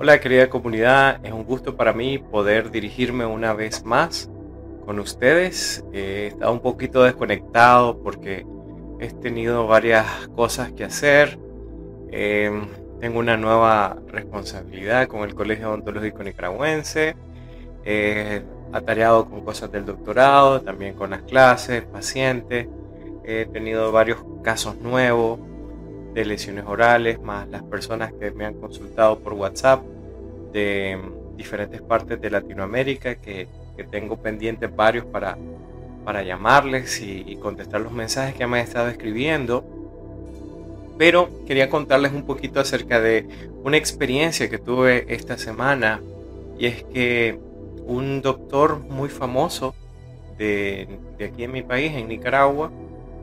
Hola querida comunidad, es un gusto para mí poder dirigirme una vez más con ustedes. he estado un poquito desconectado porque he tenido varias cosas que hacer. Em, tengo una nueva responsabilidad con el Colegio Odontológico Nicaragüense. He atareado con cosas del doctorado, también con las clases, pacientes. He tenido varios casos nuevos de lesiones orales, más las personas que me han consultado por WhatsApp de diferentes partes de Latinoamérica, que, tengo pendientes varios para, para llamarles y, contestar los mensajes que me han estado escribiendo. Pero quería contarles un poquito acerca de una experiencia que tuve esta semana y es que un doctor muy famoso de, de aquí en mi país, en Nicaragua,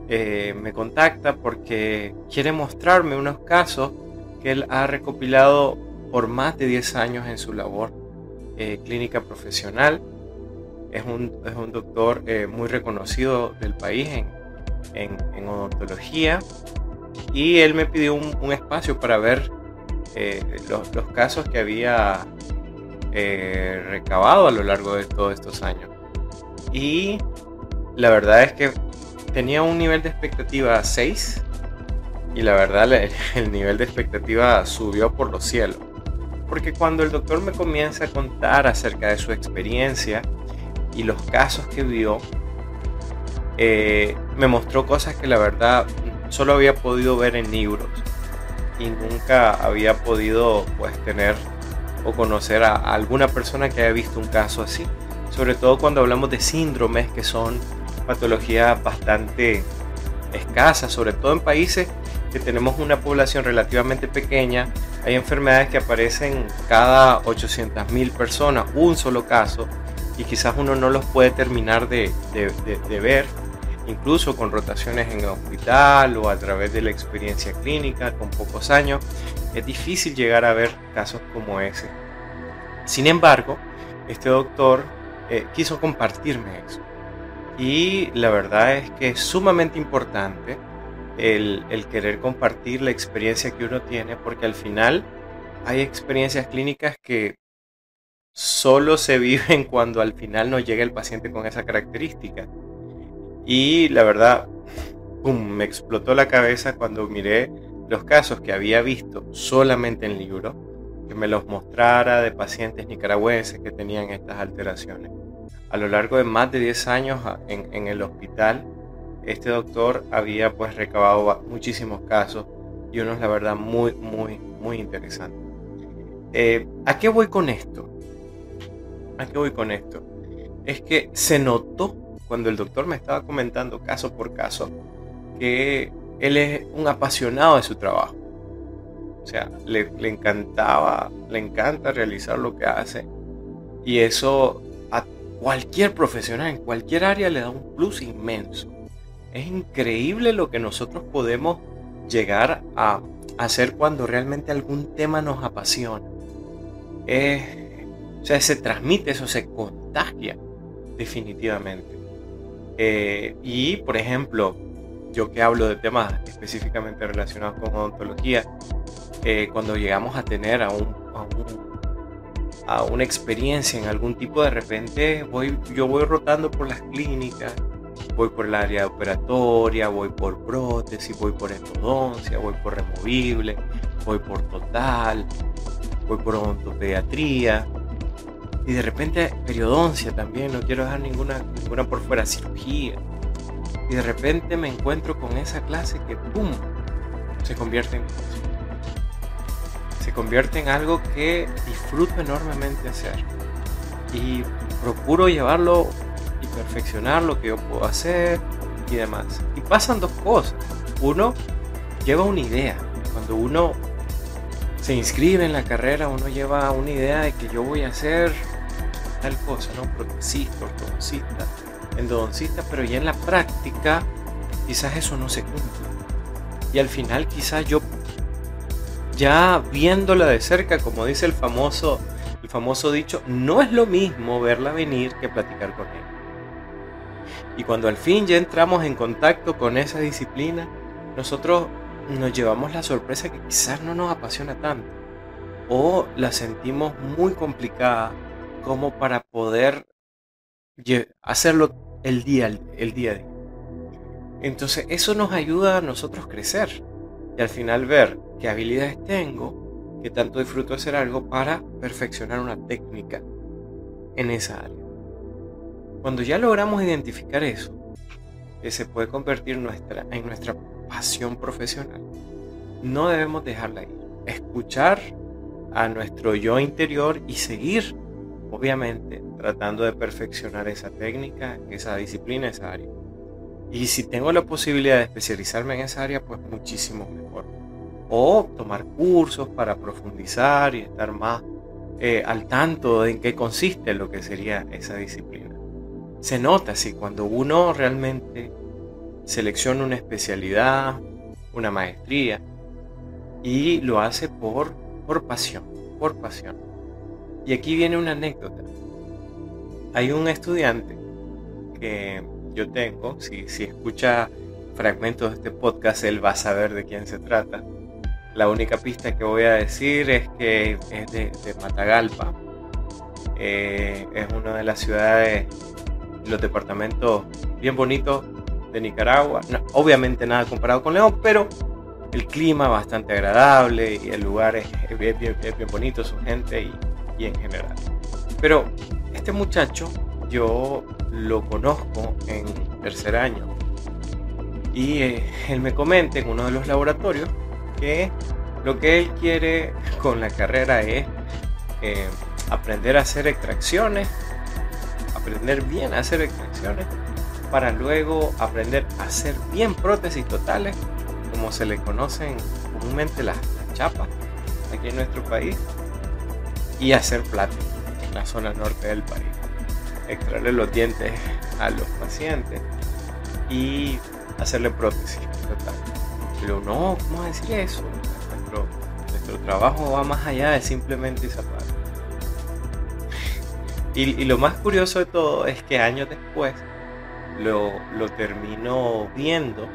eh, me contacta porque quiere mostrarme unos casos que él ha recopilado por más de 10 años en su labor eh, clínica profesional. Es un, es un doctor eh, muy reconocido del país en, en, odontología y él me pidió un, un espacio para ver los, los, casos que había recabado a lo largo de todos estos años. Y la verdad es que tenía un nivel de expectativa 6 y la verdad el nivel de expectativa subió por los cielos. Porque cuando el doctor me comienza a contar acerca de su experiencia y los casos que vio, eh, me mostró cosas que la verdad solo había podido ver en libros y nunca había podido pues tener o conocer a alguna persona que haya visto un caso así. Sobre todo cuando hablamos de síndromes que son patologías bastante escasas, sobre todo en países que tenemos una población relativamente pequeña. Hay enfermedades que aparecen cada 800.000 personas, un solo caso, y quizás uno no los puede terminar de, de, ver, incluso con rotaciones en el hospital o a través de la experiencia clínica con pocos años. Es difícil llegar a ver casos como ese. Sin embargo, este doctor eh, quiso compartirme eso. Y la verdad es que es sumamente importante el, querer compartir la experiencia que uno tiene, porque al final hay experiencias clínicas que solo se viven cuando al final no llega el paciente con esa característica. Y la verdad, me explotó la cabeza cuando miré los casos que había visto solamente en libro, que me los mostrara de pacientes nicaragüenses que tenían estas alteraciones a lo largo de más de 10 años en, el hospital, este doctor había pues recabado muchísimos casos y unos la verdad muy, muy, muy interesantes. Eh, ¿A qué voy con esto? ¿A qué voy con esto? Es que se notó cuando el doctor me estaba comentando caso por caso que él es un apasionado de su trabajo. O sea, le encantaba, le encanta realizar lo que hace. Y eso cualquier profesional en cualquier área le da un plus inmenso. Es increíble lo que nosotros podemos llegar a hacer cuando realmente algún tema nos apasiona. o sea, se transmite, eso se contagia definitivamente. Eh, y, por ejemplo, yo que hablo de temas específicamente relacionados con odontología, eh, cuando llegamos a tener a un a una experiencia en algún tipo de repente voy yo voy rotando por las clínicas voy por el área operatoria voy por prótesis voy por endodoncia voy por removible voy por total voy por odontopediatría y de repente periodoncia también no quiero dejar ninguna ninguna por fuera cirugía. Y de repente me encuentro con esa clase que pum se convierte en convierte en algo que disfruto enormemente hacer. Y procuro llevarlo y perfeccionar lo que yo puedo hacer y demás. Y pasan dos cosas. Uno, lleva una idea. Cuando uno se inscribe en la carrera, uno lleva una idea de que yo voy a hacer tal cosa, ¿no? Protesista, ortodoncista, endodoncista, pero ya en la práctica quizás eso no se cumple. Y al final quizás yo ya viéndola de cerca, como dice el famoso, el famoso dicho, no es lo mismo verla venir que platicar con ella. Y cuando al fin ya entramos en contacto con esa disciplina, nosotros nos llevamos la sorpresa que quizás no nos apasiona tanto. o la sentimos muy complicada como para poder hacerlo el día, el día a día. Entonces eso nos ayuda a nosotros crecer y al final ver qué habilidades tengo, qué tanto disfruto hacer algo para perfeccionar una técnica en esa área. Cuando ya logramos identificar eso, que se puede convertir nuestra, en nuestra pasión profesional, no debemos dejarla ir. Escuchar a nuestro yo interior y seguir, obviamente, tratando de perfeccionar esa técnica, esa disciplina, esa área. Y si tengo la posibilidad de especializarme en esa área, pues muchísimo mejor. O tomar cursos para profundizar y estar más eh, al tanto de en qué consiste lo que sería esa disciplina. Se nota si cuando uno realmente selecciona una especialidad, una maestría, y lo hace por, por pasión, por pasión. Y aquí viene una anécdota. Hay un estudiante que yo tengo, si, si escucha fragmentos de este podcast, él va a saber de quién se trata. La única pista que voy a decir es que es de, Matagalpa. Eh, es una de las ciudades, los departamentos bien bonitos de Nicaragua. obviamente nada comparado con León, pero el clima bastante agradable y el lugar es bien, bien, bien bonito, su gente y, y en general. Pero este muchacho yo lo conozco en tercer año. Y eh, él me comenta en uno de los laboratorios que lo que él quiere con la carrera es eh, aprender a hacer extracciones, aprender bien a hacer extracciones, para luego aprender a hacer bien prótesis totales, como se le conocen comúnmente las, chapas aquí en nuestro país, y hacer plata en la zona norte del país extraerle los dientes a los pacientes y hacerle prótesis. Pero no, ¿cómo decir eso? Nuestro, nuestro trabajo va más allá de simplemente zapatos. Y, y, lo más curioso de todo es que años después lo, lo termino viendo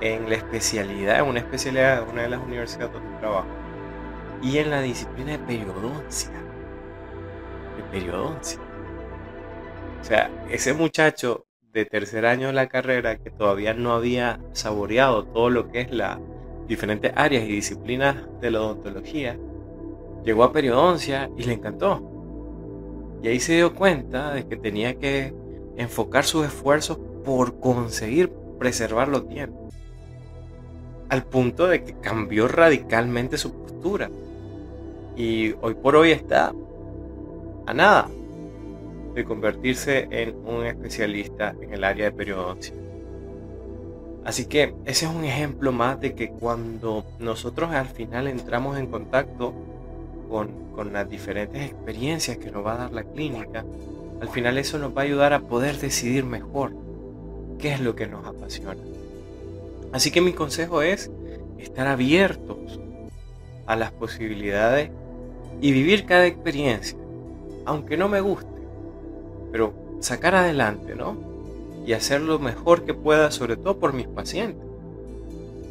en la especialidad, en una especialidad de una de las universidades donde trabajo, y en la disciplina de periodoncia. De periodoncia. O sea, ese muchacho de tercer año de la carrera que todavía no había saboreado todo lo que es las diferentes áreas y disciplinas de la odontología, llegó a periodoncia y le encantó. Y ahí se dio cuenta de que tenía que enfocar sus esfuerzos por conseguir preservar los dientes. Al punto de que cambió radicalmente su postura. Y hoy por hoy está a nada de convertirse en un especialista en el área de periodoncia. Así que ese es un ejemplo más de que cuando nosotros al final entramos en contacto con, con, las diferentes experiencias que nos va a dar la clínica, al final eso nos va a ayudar a poder decidir mejor qué es lo que nos apasiona. Así que mi consejo es estar abiertos a las posibilidades y vivir cada experiencia, aunque no me guste pero sacar adelante, ¿no? Y hacer lo mejor que pueda, sobre todo por mis pacientes.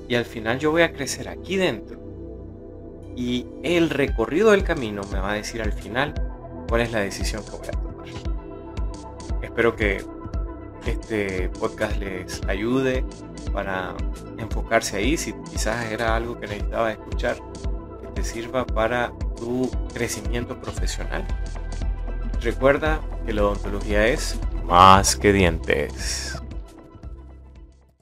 Y al final yo voy a crecer aquí dentro. Y el recorrido del camino me va a decir al final cuál es la decisión que voy a tomar. Espero que este podcast les ayude para enfocarse ahí, si quizás era algo que necesitaba escuchar, que te sirva para tu crecimiento profesional. Recuerda que la odontología es más que dientes.